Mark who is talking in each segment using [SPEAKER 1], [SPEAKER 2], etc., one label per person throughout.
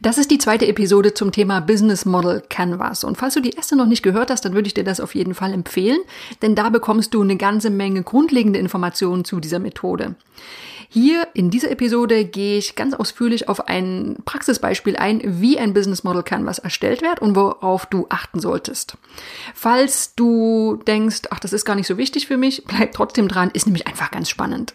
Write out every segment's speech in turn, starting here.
[SPEAKER 1] Das ist die zweite Episode zum Thema Business Model Canvas. Und falls du die erste noch nicht gehört hast, dann würde ich dir das auf jeden Fall empfehlen, denn da bekommst du eine ganze Menge grundlegende Informationen zu dieser Methode. Hier in dieser Episode gehe ich ganz ausführlich auf ein Praxisbeispiel ein, wie ein Business Model Canvas erstellt wird und worauf du achten solltest. Falls du denkst, ach, das ist gar nicht so wichtig für mich, bleib trotzdem dran, ist nämlich einfach ganz spannend.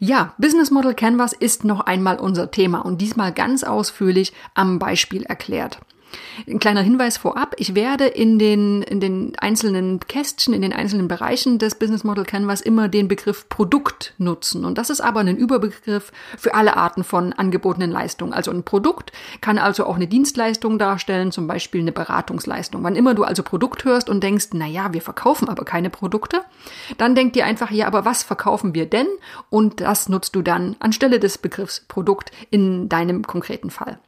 [SPEAKER 1] Ja, Business Model Canvas ist noch einmal unser Thema und diesmal ganz ausführlich am Beispiel erklärt. Ein kleiner Hinweis vorab. Ich werde in den, in den einzelnen Kästchen, in den einzelnen Bereichen des Business Model Canvas immer den Begriff Produkt nutzen. Und das ist aber ein Überbegriff für alle Arten von angebotenen Leistungen. Also ein Produkt kann also auch eine Dienstleistung darstellen, zum Beispiel eine Beratungsleistung. Wann immer du also Produkt hörst und denkst, na ja, wir verkaufen aber keine Produkte, dann denk dir einfach, ja, aber was verkaufen wir denn? Und das nutzt du dann anstelle des Begriffs Produkt in deinem konkreten Fall.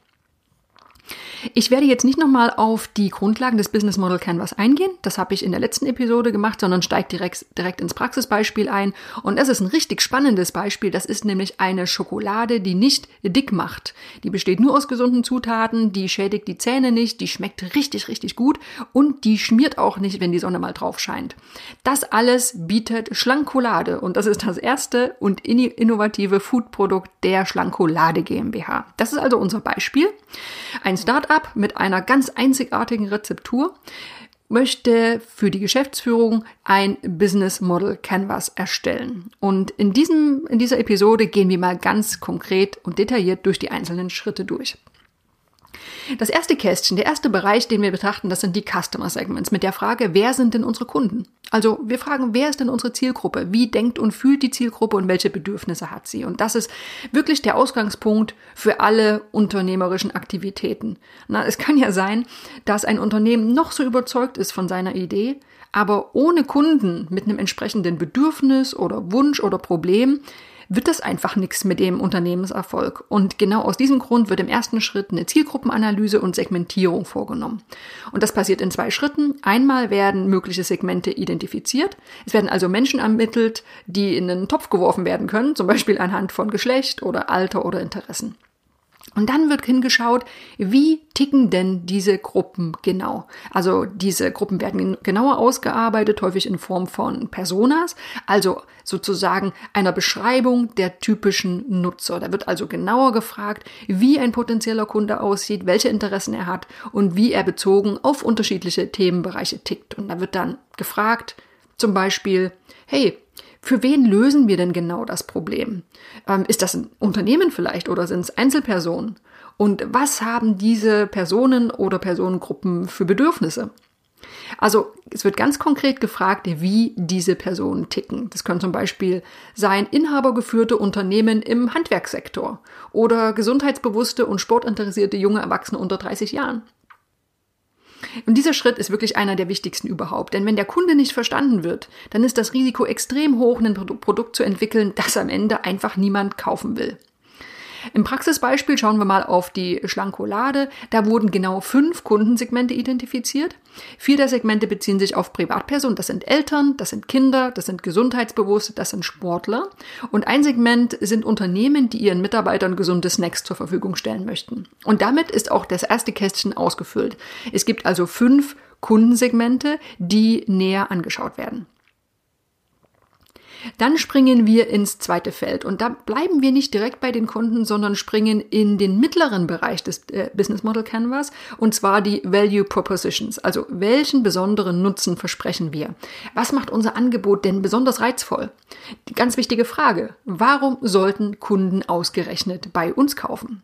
[SPEAKER 1] Ich werde jetzt nicht nochmal auf die Grundlagen des Business Model Canvas eingehen. Das habe ich in der letzten Episode gemacht, sondern steige direkt, direkt ins Praxisbeispiel ein. Und das ist ein richtig spannendes Beispiel. Das ist nämlich eine Schokolade, die nicht dick macht. Die besteht nur aus gesunden Zutaten, die schädigt die Zähne nicht, die schmeckt richtig, richtig gut und die schmiert auch nicht, wenn die Sonne mal drauf scheint. Das alles bietet Schlankolade und das ist das erste und innovative Foodprodukt der Schlankolade GmbH. Das ist also unser Beispiel. Ein Startup Startup mit einer ganz einzigartigen Rezeptur möchte für die Geschäftsführung ein Business Model Canvas erstellen. Und in diesem, in dieser Episode gehen wir mal ganz konkret und detailliert durch die einzelnen Schritte durch. Das erste Kästchen, der erste Bereich, den wir betrachten, das sind die Customer Segments mit der Frage, wer sind denn unsere Kunden? Also wir fragen, wer ist denn unsere Zielgruppe? Wie denkt und fühlt die Zielgruppe und welche Bedürfnisse hat sie? Und das ist wirklich der Ausgangspunkt für alle unternehmerischen Aktivitäten. Na, es kann ja sein, dass ein Unternehmen noch so überzeugt ist von seiner Idee, aber ohne Kunden mit einem entsprechenden Bedürfnis oder Wunsch oder Problem wird das einfach nichts mit dem Unternehmenserfolg. Und genau aus diesem Grund wird im ersten Schritt eine Zielgruppenanalyse und Segmentierung vorgenommen. Und das passiert in zwei Schritten. Einmal werden mögliche Segmente identifiziert. Es werden also Menschen ermittelt, die in einen Topf geworfen werden können, zum Beispiel anhand von Geschlecht oder Alter oder Interessen. Und dann wird hingeschaut, wie ticken denn diese Gruppen genau? Also diese Gruppen werden genauer ausgearbeitet, häufig in Form von Personas, also sozusagen einer Beschreibung der typischen Nutzer. Da wird also genauer gefragt, wie ein potenzieller Kunde aussieht, welche Interessen er hat und wie er bezogen auf unterschiedliche Themenbereiche tickt. Und da wird dann gefragt, zum Beispiel, hey, für wen lösen wir denn genau das Problem? Ähm, ist das ein Unternehmen vielleicht oder sind es Einzelpersonen? Und was haben diese Personen oder Personengruppen für Bedürfnisse? Also es wird ganz konkret gefragt, wie diese Personen ticken. Das können zum Beispiel sein inhabergeführte Unternehmen im Handwerkssektor oder gesundheitsbewusste und sportinteressierte junge Erwachsene unter 30 Jahren. Und dieser Schritt ist wirklich einer der wichtigsten überhaupt. Denn wenn der Kunde nicht verstanden wird, dann ist das Risiko extrem hoch, ein Produkt zu entwickeln, das am Ende einfach niemand kaufen will. Im Praxisbeispiel schauen wir mal auf die Schlankolade. Da wurden genau fünf Kundensegmente identifiziert. Vier der Segmente beziehen sich auf Privatpersonen. Das sind Eltern, das sind Kinder, das sind Gesundheitsbewusste, das sind Sportler. Und ein Segment sind Unternehmen, die ihren Mitarbeitern gesunde Snacks zur Verfügung stellen möchten. Und damit ist auch das erste Kästchen ausgefüllt. Es gibt also fünf Kundensegmente, die näher angeschaut werden. Dann springen wir ins zweite Feld und da bleiben wir nicht direkt bei den Kunden, sondern springen in den mittleren Bereich des äh, Business Model Canvas und zwar die Value Propositions. Also welchen besonderen Nutzen versprechen wir? Was macht unser Angebot denn besonders reizvoll? Die ganz wichtige Frage. Warum sollten Kunden ausgerechnet bei uns kaufen?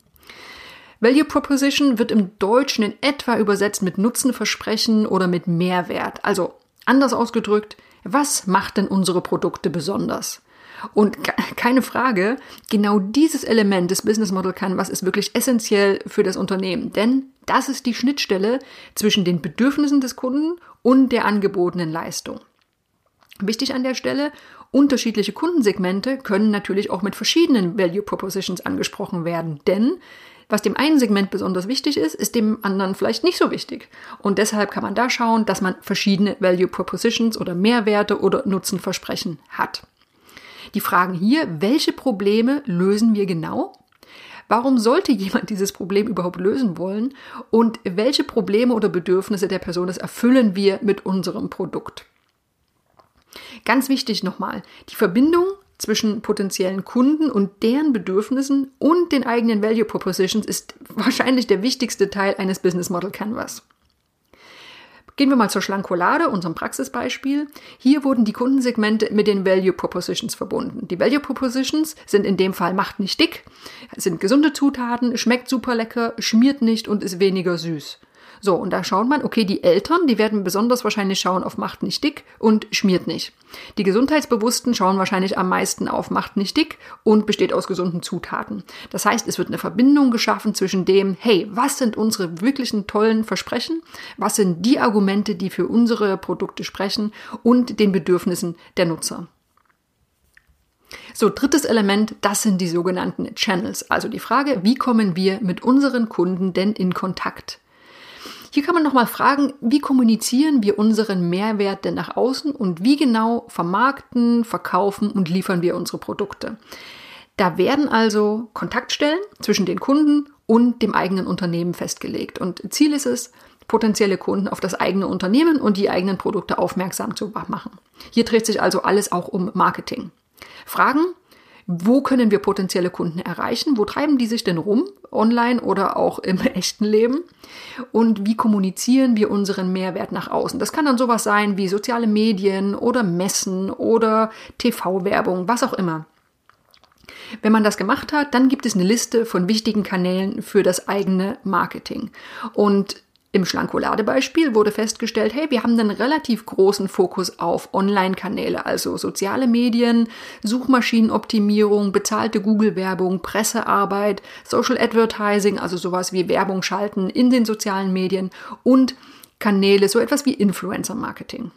[SPEAKER 1] Value Proposition wird im Deutschen in etwa übersetzt mit Nutzenversprechen oder mit Mehrwert. Also anders ausgedrückt, was macht denn unsere Produkte besonders? Und keine Frage, genau dieses Element des Business Model Canvas ist wirklich essentiell für das Unternehmen, denn das ist die Schnittstelle zwischen den Bedürfnissen des Kunden und der angebotenen Leistung. Wichtig an der Stelle, unterschiedliche Kundensegmente können natürlich auch mit verschiedenen Value Propositions angesprochen werden, denn was dem einen Segment besonders wichtig ist, ist dem anderen vielleicht nicht so wichtig. Und deshalb kann man da schauen, dass man verschiedene Value Propositions oder Mehrwerte oder Nutzenversprechen hat. Die Fragen hier, welche Probleme lösen wir genau? Warum sollte jemand dieses Problem überhaupt lösen wollen? Und welche Probleme oder Bedürfnisse der Person erfüllen wir mit unserem Produkt? Ganz wichtig nochmal, die Verbindung zwischen potenziellen Kunden und deren Bedürfnissen und den eigenen Value Propositions ist wahrscheinlich der wichtigste Teil eines Business Model Canvas. Gehen wir mal zur Schlankolade, unserem Praxisbeispiel. Hier wurden die Kundensegmente mit den Value Propositions verbunden. Die Value Propositions sind in dem Fall macht nicht dick, sind gesunde Zutaten, schmeckt super lecker, schmiert nicht und ist weniger süß. So, und da schaut man, okay, die Eltern, die werden besonders wahrscheinlich schauen auf macht nicht dick und schmiert nicht. Die Gesundheitsbewussten schauen wahrscheinlich am meisten auf macht nicht dick und besteht aus gesunden Zutaten. Das heißt, es wird eine Verbindung geschaffen zwischen dem, hey, was sind unsere wirklichen tollen Versprechen? Was sind die Argumente, die für unsere Produkte sprechen und den Bedürfnissen der Nutzer? So, drittes Element, das sind die sogenannten Channels. Also die Frage, wie kommen wir mit unseren Kunden denn in Kontakt? Hier kann man nochmal fragen, wie kommunizieren wir unseren Mehrwert denn nach außen und wie genau vermarkten, verkaufen und liefern wir unsere Produkte. Da werden also Kontaktstellen zwischen den Kunden und dem eigenen Unternehmen festgelegt. Und Ziel ist es, potenzielle Kunden auf das eigene Unternehmen und die eigenen Produkte aufmerksam zu machen. Hier dreht sich also alles auch um Marketing. Fragen, wo können wir potenzielle Kunden erreichen? Wo treiben die sich denn rum? Online oder auch im echten Leben? Und wie kommunizieren wir unseren Mehrwert nach außen? Das kann dann sowas sein wie soziale Medien oder Messen oder TV-Werbung, was auch immer. Wenn man das gemacht hat, dann gibt es eine Liste von wichtigen Kanälen für das eigene Marketing. Und im Schlankolade-Beispiel wurde festgestellt, hey, wir haben einen relativ großen Fokus auf Online-Kanäle, also soziale Medien, Suchmaschinenoptimierung, bezahlte Google-Werbung, Pressearbeit, Social Advertising, also sowas wie Werbung schalten in den sozialen Medien und Kanäle, so etwas wie Influencer-Marketing.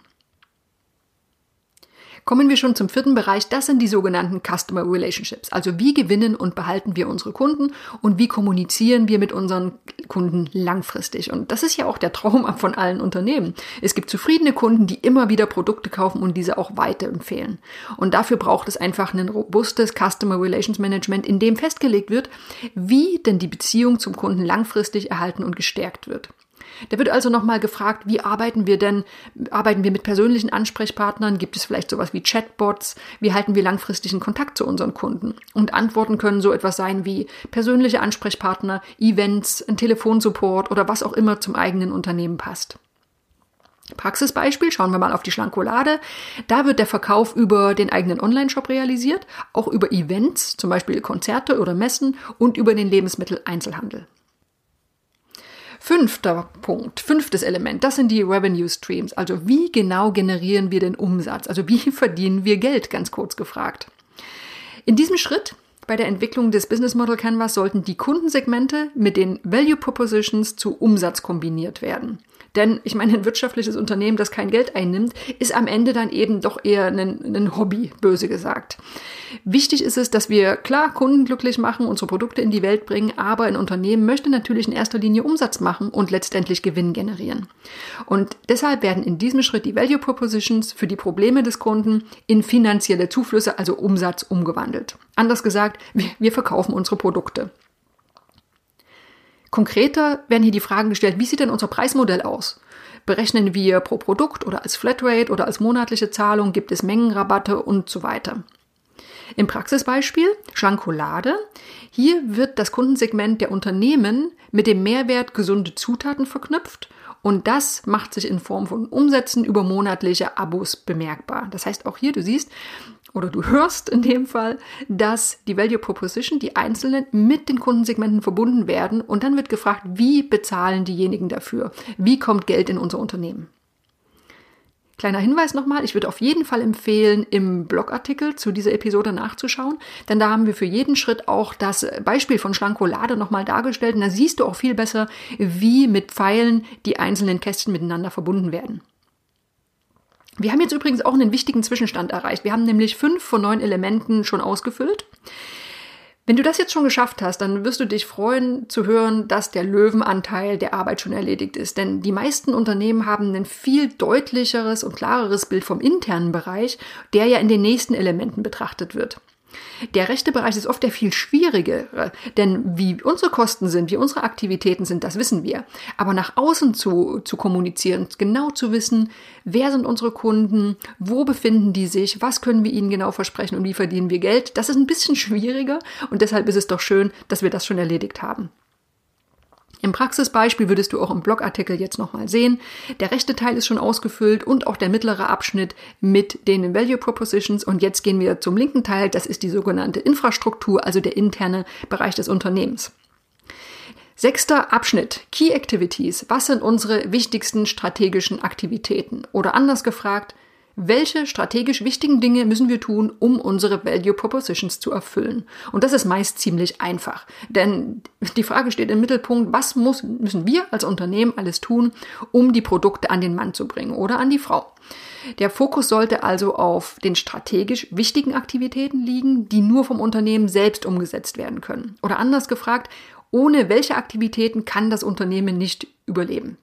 [SPEAKER 1] Kommen wir schon zum vierten Bereich. Das sind die sogenannten Customer Relationships. Also wie gewinnen und behalten wir unsere Kunden und wie kommunizieren wir mit unseren Kunden langfristig. Und das ist ja auch der Traum von allen Unternehmen. Es gibt zufriedene Kunden, die immer wieder Produkte kaufen und diese auch weiterempfehlen. Und dafür braucht es einfach ein robustes Customer Relations Management, in dem festgelegt wird, wie denn die Beziehung zum Kunden langfristig erhalten und gestärkt wird. Da wird also nochmal gefragt, wie arbeiten wir denn? Arbeiten wir mit persönlichen Ansprechpartnern? Gibt es vielleicht sowas wie Chatbots? Wie halten wir langfristigen Kontakt zu unseren Kunden? Und Antworten können so etwas sein wie persönliche Ansprechpartner, Events, ein Telefonsupport oder was auch immer zum eigenen Unternehmen passt. Praxisbeispiel, schauen wir mal auf die Schlankolade. Da wird der Verkauf über den eigenen Online-Shop realisiert, auch über Events, zum Beispiel Konzerte oder Messen und über den Lebensmitteleinzelhandel. Fünfter Punkt, fünftes Element, das sind die Revenue Streams. Also wie genau generieren wir den Umsatz? Also wie verdienen wir Geld, ganz kurz gefragt. In diesem Schritt bei der Entwicklung des Business Model Canvas sollten die Kundensegmente mit den Value Propositions zu Umsatz kombiniert werden. Denn ich meine, ein wirtschaftliches Unternehmen, das kein Geld einnimmt, ist am Ende dann eben doch eher ein, ein Hobby, böse gesagt. Wichtig ist es, dass wir klar Kunden glücklich machen, unsere Produkte in die Welt bringen, aber ein Unternehmen möchte natürlich in erster Linie Umsatz machen und letztendlich Gewinn generieren. Und deshalb werden in diesem Schritt die Value Propositions für die Probleme des Kunden in finanzielle Zuflüsse, also Umsatz, umgewandelt. Anders gesagt, wir verkaufen unsere Produkte. Konkreter werden hier die Fragen gestellt, wie sieht denn unser Preismodell aus? Berechnen wir pro Produkt oder als Flatrate oder als monatliche Zahlung? Gibt es Mengenrabatte und so weiter? Im Praxisbeispiel Schlankolade. Hier wird das Kundensegment der Unternehmen mit dem Mehrwert gesunde Zutaten verknüpft und das macht sich in Form von Umsätzen über monatliche Abos bemerkbar. Das heißt auch hier, du siehst, oder du hörst in dem Fall, dass die Value Proposition, die einzelnen mit den Kundensegmenten verbunden werden und dann wird gefragt, wie bezahlen diejenigen dafür? Wie kommt Geld in unser Unternehmen? Kleiner Hinweis nochmal, ich würde auf jeden Fall empfehlen, im Blogartikel zu dieser Episode nachzuschauen, denn da haben wir für jeden Schritt auch das Beispiel von Schlankolade nochmal dargestellt und da siehst du auch viel besser, wie mit Pfeilen die einzelnen Kästchen miteinander verbunden werden. Wir haben jetzt übrigens auch einen wichtigen Zwischenstand erreicht. Wir haben nämlich fünf von neun Elementen schon ausgefüllt. Wenn du das jetzt schon geschafft hast, dann wirst du dich freuen zu hören, dass der Löwenanteil der Arbeit schon erledigt ist. Denn die meisten Unternehmen haben ein viel deutlicheres und klareres Bild vom internen Bereich, der ja in den nächsten Elementen betrachtet wird. Der rechte Bereich ist oft der viel schwierigere, denn wie unsere Kosten sind, wie unsere Aktivitäten sind, das wissen wir. Aber nach außen zu, zu kommunizieren, genau zu wissen, wer sind unsere Kunden, wo befinden die sich, was können wir ihnen genau versprechen und wie verdienen wir Geld, das ist ein bisschen schwieriger und deshalb ist es doch schön, dass wir das schon erledigt haben. Im Praxisbeispiel würdest du auch im Blogartikel jetzt nochmal sehen. Der rechte Teil ist schon ausgefüllt und auch der mittlere Abschnitt mit den Value Propositions. Und jetzt gehen wir zum linken Teil. Das ist die sogenannte Infrastruktur, also der interne Bereich des Unternehmens. Sechster Abschnitt. Key Activities. Was sind unsere wichtigsten strategischen Aktivitäten? Oder anders gefragt, welche strategisch wichtigen Dinge müssen wir tun, um unsere Value Propositions zu erfüllen? Und das ist meist ziemlich einfach. Denn die Frage steht im Mittelpunkt, was muss, müssen wir als Unternehmen alles tun, um die Produkte an den Mann zu bringen oder an die Frau? Der Fokus sollte also auf den strategisch wichtigen Aktivitäten liegen, die nur vom Unternehmen selbst umgesetzt werden können. Oder anders gefragt, ohne welche Aktivitäten kann das Unternehmen nicht überleben?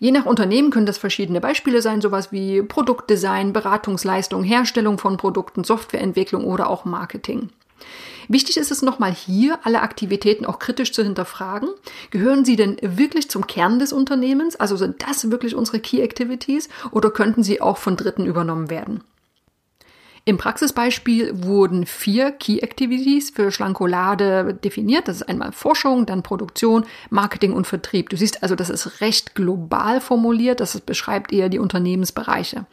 [SPEAKER 1] Je nach Unternehmen können das verschiedene Beispiele sein, sowas wie Produktdesign, Beratungsleistung, Herstellung von Produkten, Softwareentwicklung oder auch Marketing. Wichtig ist es nochmal hier, alle Aktivitäten auch kritisch zu hinterfragen. Gehören sie denn wirklich zum Kern des Unternehmens? Also sind das wirklich unsere Key Activities oder könnten sie auch von Dritten übernommen werden? Im Praxisbeispiel wurden vier Key Activities für Schlankolade definiert. Das ist einmal Forschung, dann Produktion, Marketing und Vertrieb. Du siehst also, das ist recht global formuliert. Das beschreibt eher die Unternehmensbereiche.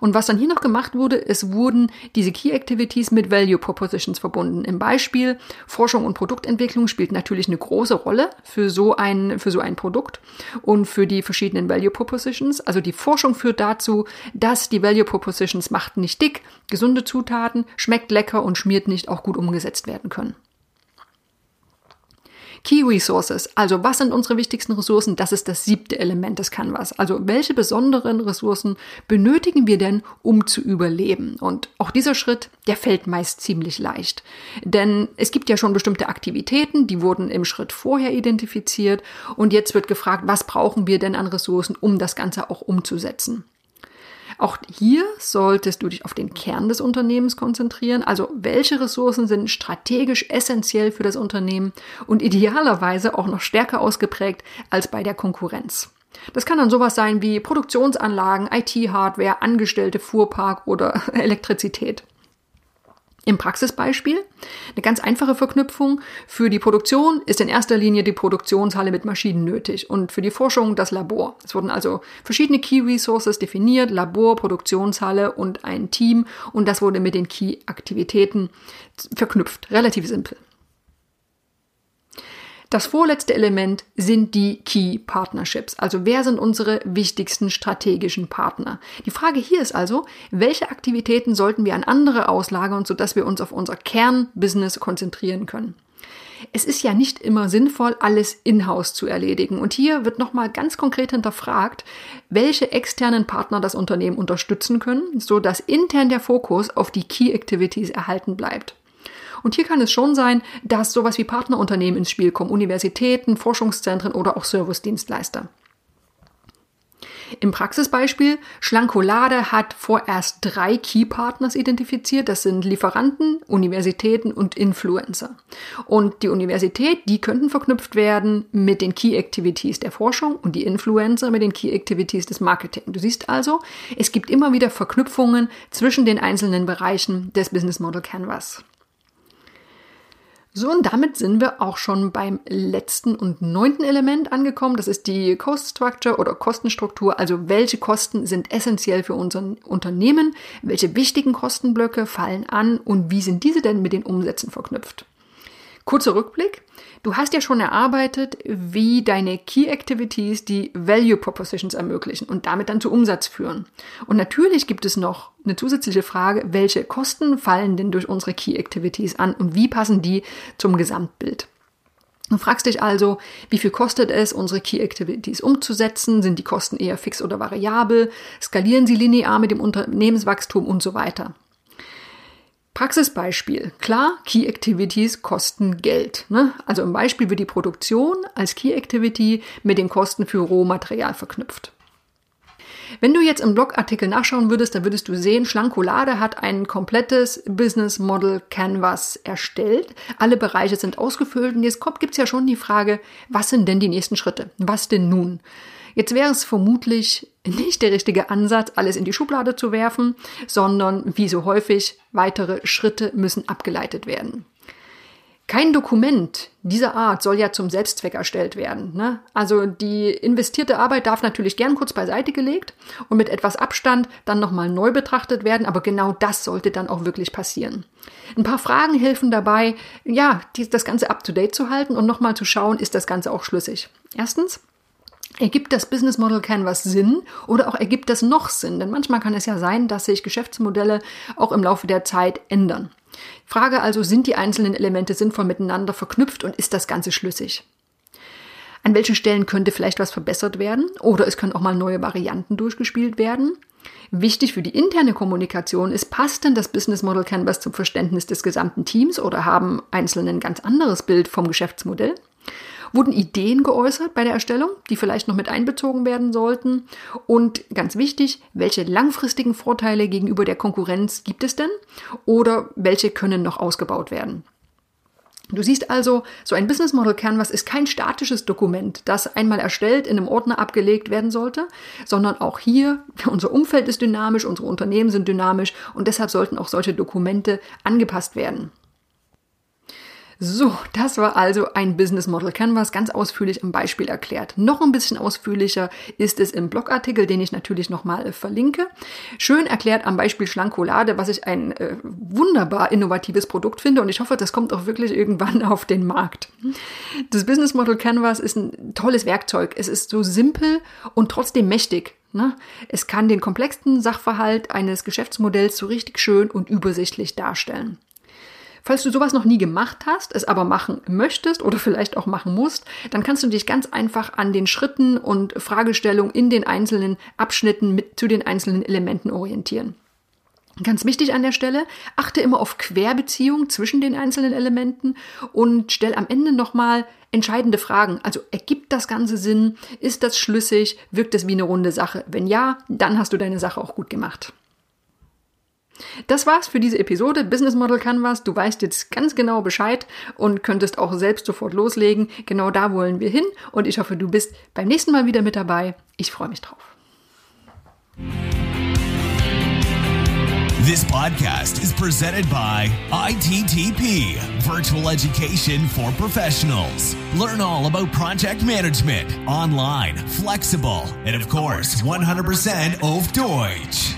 [SPEAKER 1] Und was dann hier noch gemacht wurde, es wurden diese Key Activities mit Value Propositions verbunden. Im Beispiel Forschung und Produktentwicklung spielt natürlich eine große Rolle für so ein, für so ein Produkt und für die verschiedenen Value Propositions. Also die Forschung führt dazu, dass die Value Propositions macht nicht dick, gesund gesunde Zutaten, schmeckt lecker und schmiert nicht auch gut umgesetzt werden können. Key Resources, also was sind unsere wichtigsten Ressourcen? Das ist das siebte Element des Canvas. Also welche besonderen Ressourcen benötigen wir denn, um zu überleben? Und auch dieser Schritt, der fällt meist ziemlich leicht. Denn es gibt ja schon bestimmte Aktivitäten, die wurden im Schritt vorher identifiziert und jetzt wird gefragt, was brauchen wir denn an Ressourcen, um das Ganze auch umzusetzen? Auch hier solltest du dich auf den Kern des Unternehmens konzentrieren. Also welche Ressourcen sind strategisch essentiell für das Unternehmen und idealerweise auch noch stärker ausgeprägt als bei der Konkurrenz. Das kann dann sowas sein wie Produktionsanlagen, IT-Hardware, Angestellte, Fuhrpark oder Elektrizität. Im Praxisbeispiel eine ganz einfache Verknüpfung. Für die Produktion ist in erster Linie die Produktionshalle mit Maschinen nötig und für die Forschung das Labor. Es wurden also verschiedene Key Resources definiert, Labor, Produktionshalle und ein Team und das wurde mit den Key-Aktivitäten verknüpft. Relativ simpel. Das vorletzte Element sind die Key Partnerships. Also wer sind unsere wichtigsten strategischen Partner? Die Frage hier ist also, welche Aktivitäten sollten wir an andere auslagern, sodass wir uns auf unser Kernbusiness konzentrieren können? Es ist ja nicht immer sinnvoll, alles in-house zu erledigen. Und hier wird nochmal ganz konkret hinterfragt, welche externen Partner das Unternehmen unterstützen können, so dass intern der Fokus auf die Key Activities erhalten bleibt. Und hier kann es schon sein, dass sowas wie Partnerunternehmen ins Spiel kommen, Universitäten, Forschungszentren oder auch Servicedienstleister. Im Praxisbeispiel, Schlankolade hat vorerst drei Key-Partners identifiziert. Das sind Lieferanten, Universitäten und Influencer. Und die Universität, die könnten verknüpft werden mit den Key-Activities der Forschung und die Influencer mit den Key-Activities des Marketing. Du siehst also, es gibt immer wieder Verknüpfungen zwischen den einzelnen Bereichen des Business Model Canvas. So, und damit sind wir auch schon beim letzten und neunten Element angekommen. Das ist die Cost Structure oder Kostenstruktur. Also welche Kosten sind essentiell für unser Unternehmen? Welche wichtigen Kostenblöcke fallen an und wie sind diese denn mit den Umsätzen verknüpft? Kurzer Rückblick. Du hast ja schon erarbeitet, wie deine Key Activities die Value Propositions ermöglichen und damit dann zu Umsatz führen. Und natürlich gibt es noch eine zusätzliche Frage, welche Kosten fallen denn durch unsere Key Activities an und wie passen die zum Gesamtbild? Du fragst dich also, wie viel kostet es, unsere Key Activities umzusetzen? Sind die Kosten eher fix oder variabel? Skalieren sie linear mit dem Unternehmenswachstum und so weiter? Praxisbeispiel. Klar, Key Activities kosten Geld. Ne? Also im Beispiel wird die Produktion als Key Activity mit den Kosten für Rohmaterial verknüpft. Wenn du jetzt im Blogartikel nachschauen würdest, dann würdest du sehen, Schlankolade hat ein komplettes Business Model Canvas erstellt. Alle Bereiche sind ausgefüllt und jetzt gibt es ja schon die Frage, was sind denn die nächsten Schritte? Was denn nun? Jetzt wäre es vermutlich nicht der richtige Ansatz, alles in die Schublade zu werfen, sondern wie so häufig, weitere Schritte müssen abgeleitet werden. Kein Dokument dieser Art soll ja zum Selbstzweck erstellt werden. Ne? Also die investierte Arbeit darf natürlich gern kurz beiseite gelegt und mit etwas Abstand dann nochmal neu betrachtet werden, aber genau das sollte dann auch wirklich passieren. Ein paar Fragen helfen dabei, ja, das Ganze up-to-date zu halten und nochmal zu schauen, ist das Ganze auch schlüssig. Erstens, Ergibt das Business Model Canvas Sinn oder auch ergibt das noch Sinn? Denn manchmal kann es ja sein, dass sich Geschäftsmodelle auch im Laufe der Zeit ändern. Frage also, sind die einzelnen Elemente sinnvoll miteinander verknüpft und ist das Ganze schlüssig? An welchen Stellen könnte vielleicht was verbessert werden oder es können auch mal neue Varianten durchgespielt werden? Wichtig für die interne Kommunikation ist, passt denn das Business Model Canvas zum Verständnis des gesamten Teams oder haben Einzelne ein ganz anderes Bild vom Geschäftsmodell? Wurden Ideen geäußert bei der Erstellung, die vielleicht noch mit einbezogen werden sollten. Und ganz wichtig, welche langfristigen Vorteile gegenüber der Konkurrenz gibt es denn? Oder welche können noch ausgebaut werden? Du siehst also, so ein Business Model Canvas ist kein statisches Dokument, das einmal erstellt in einem Ordner abgelegt werden sollte, sondern auch hier, unser Umfeld ist dynamisch, unsere Unternehmen sind dynamisch und deshalb sollten auch solche Dokumente angepasst werden. So, das war also ein Business Model Canvas, ganz ausführlich im Beispiel erklärt. Noch ein bisschen ausführlicher ist es im Blogartikel, den ich natürlich nochmal verlinke. Schön erklärt am Beispiel Schlankolade, was ich ein äh, wunderbar innovatives Produkt finde und ich hoffe, das kommt auch wirklich irgendwann auf den Markt. Das Business Model Canvas ist ein tolles Werkzeug. Es ist so simpel und trotzdem mächtig. Ne? Es kann den komplexen Sachverhalt eines Geschäftsmodells so richtig schön und übersichtlich darstellen. Falls du sowas noch nie gemacht hast, es aber machen möchtest oder vielleicht auch machen musst, dann kannst du dich ganz einfach an den Schritten und Fragestellungen in den einzelnen Abschnitten mit zu den einzelnen Elementen orientieren. Ganz wichtig an der Stelle, achte immer auf Querbeziehung zwischen den einzelnen Elementen und stell am Ende nochmal entscheidende Fragen. Also ergibt das Ganze Sinn? Ist das schlüssig? Wirkt es wie eine runde Sache? Wenn ja, dann hast du deine Sache auch gut gemacht. Das war's für diese Episode Business Model Canvas. Du weißt jetzt ganz genau Bescheid und könntest auch selbst sofort loslegen. Genau da wollen wir hin und ich hoffe, du bist beim nächsten Mal wieder mit dabei. Ich freue mich drauf.
[SPEAKER 2] This podcast is presented by ITTP, Virtual Education for Professionals. Learn all about project management, online, flexible, and of course, 100% auf Deutsch.